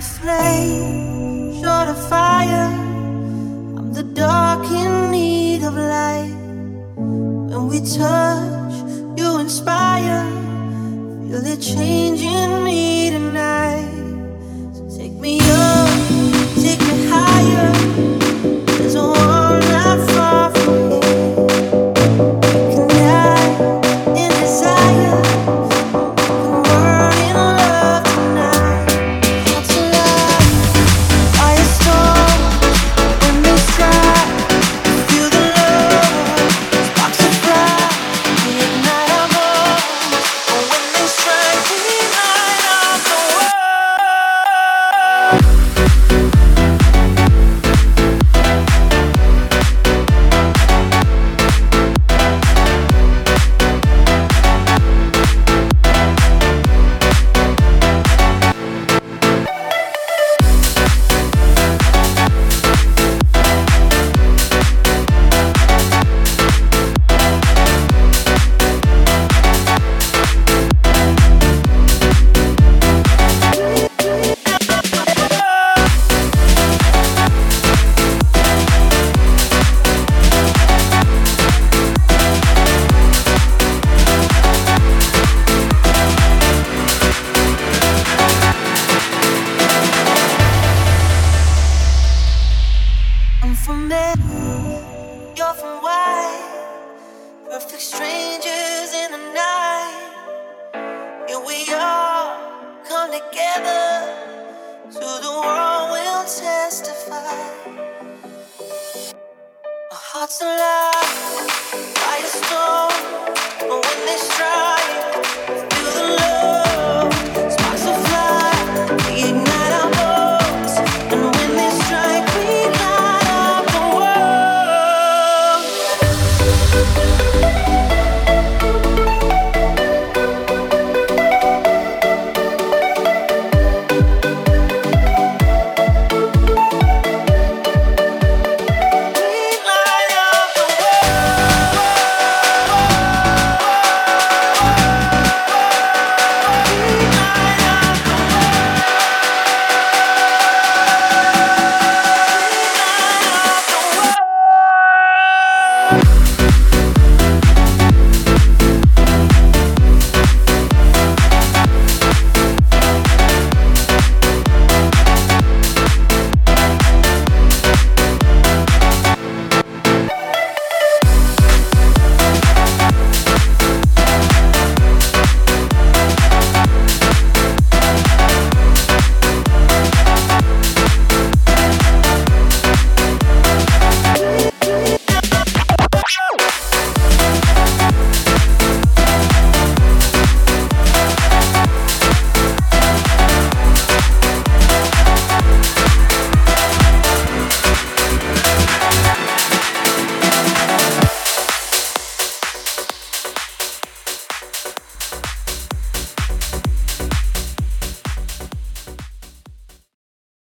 flame, short of fire. I'm the dark in need of light. When we touch, you inspire. Feel it changing me tonight. So take me up, Perfect strangers in the night. Here we are, come together. To the world we'll testify. Our hearts alive,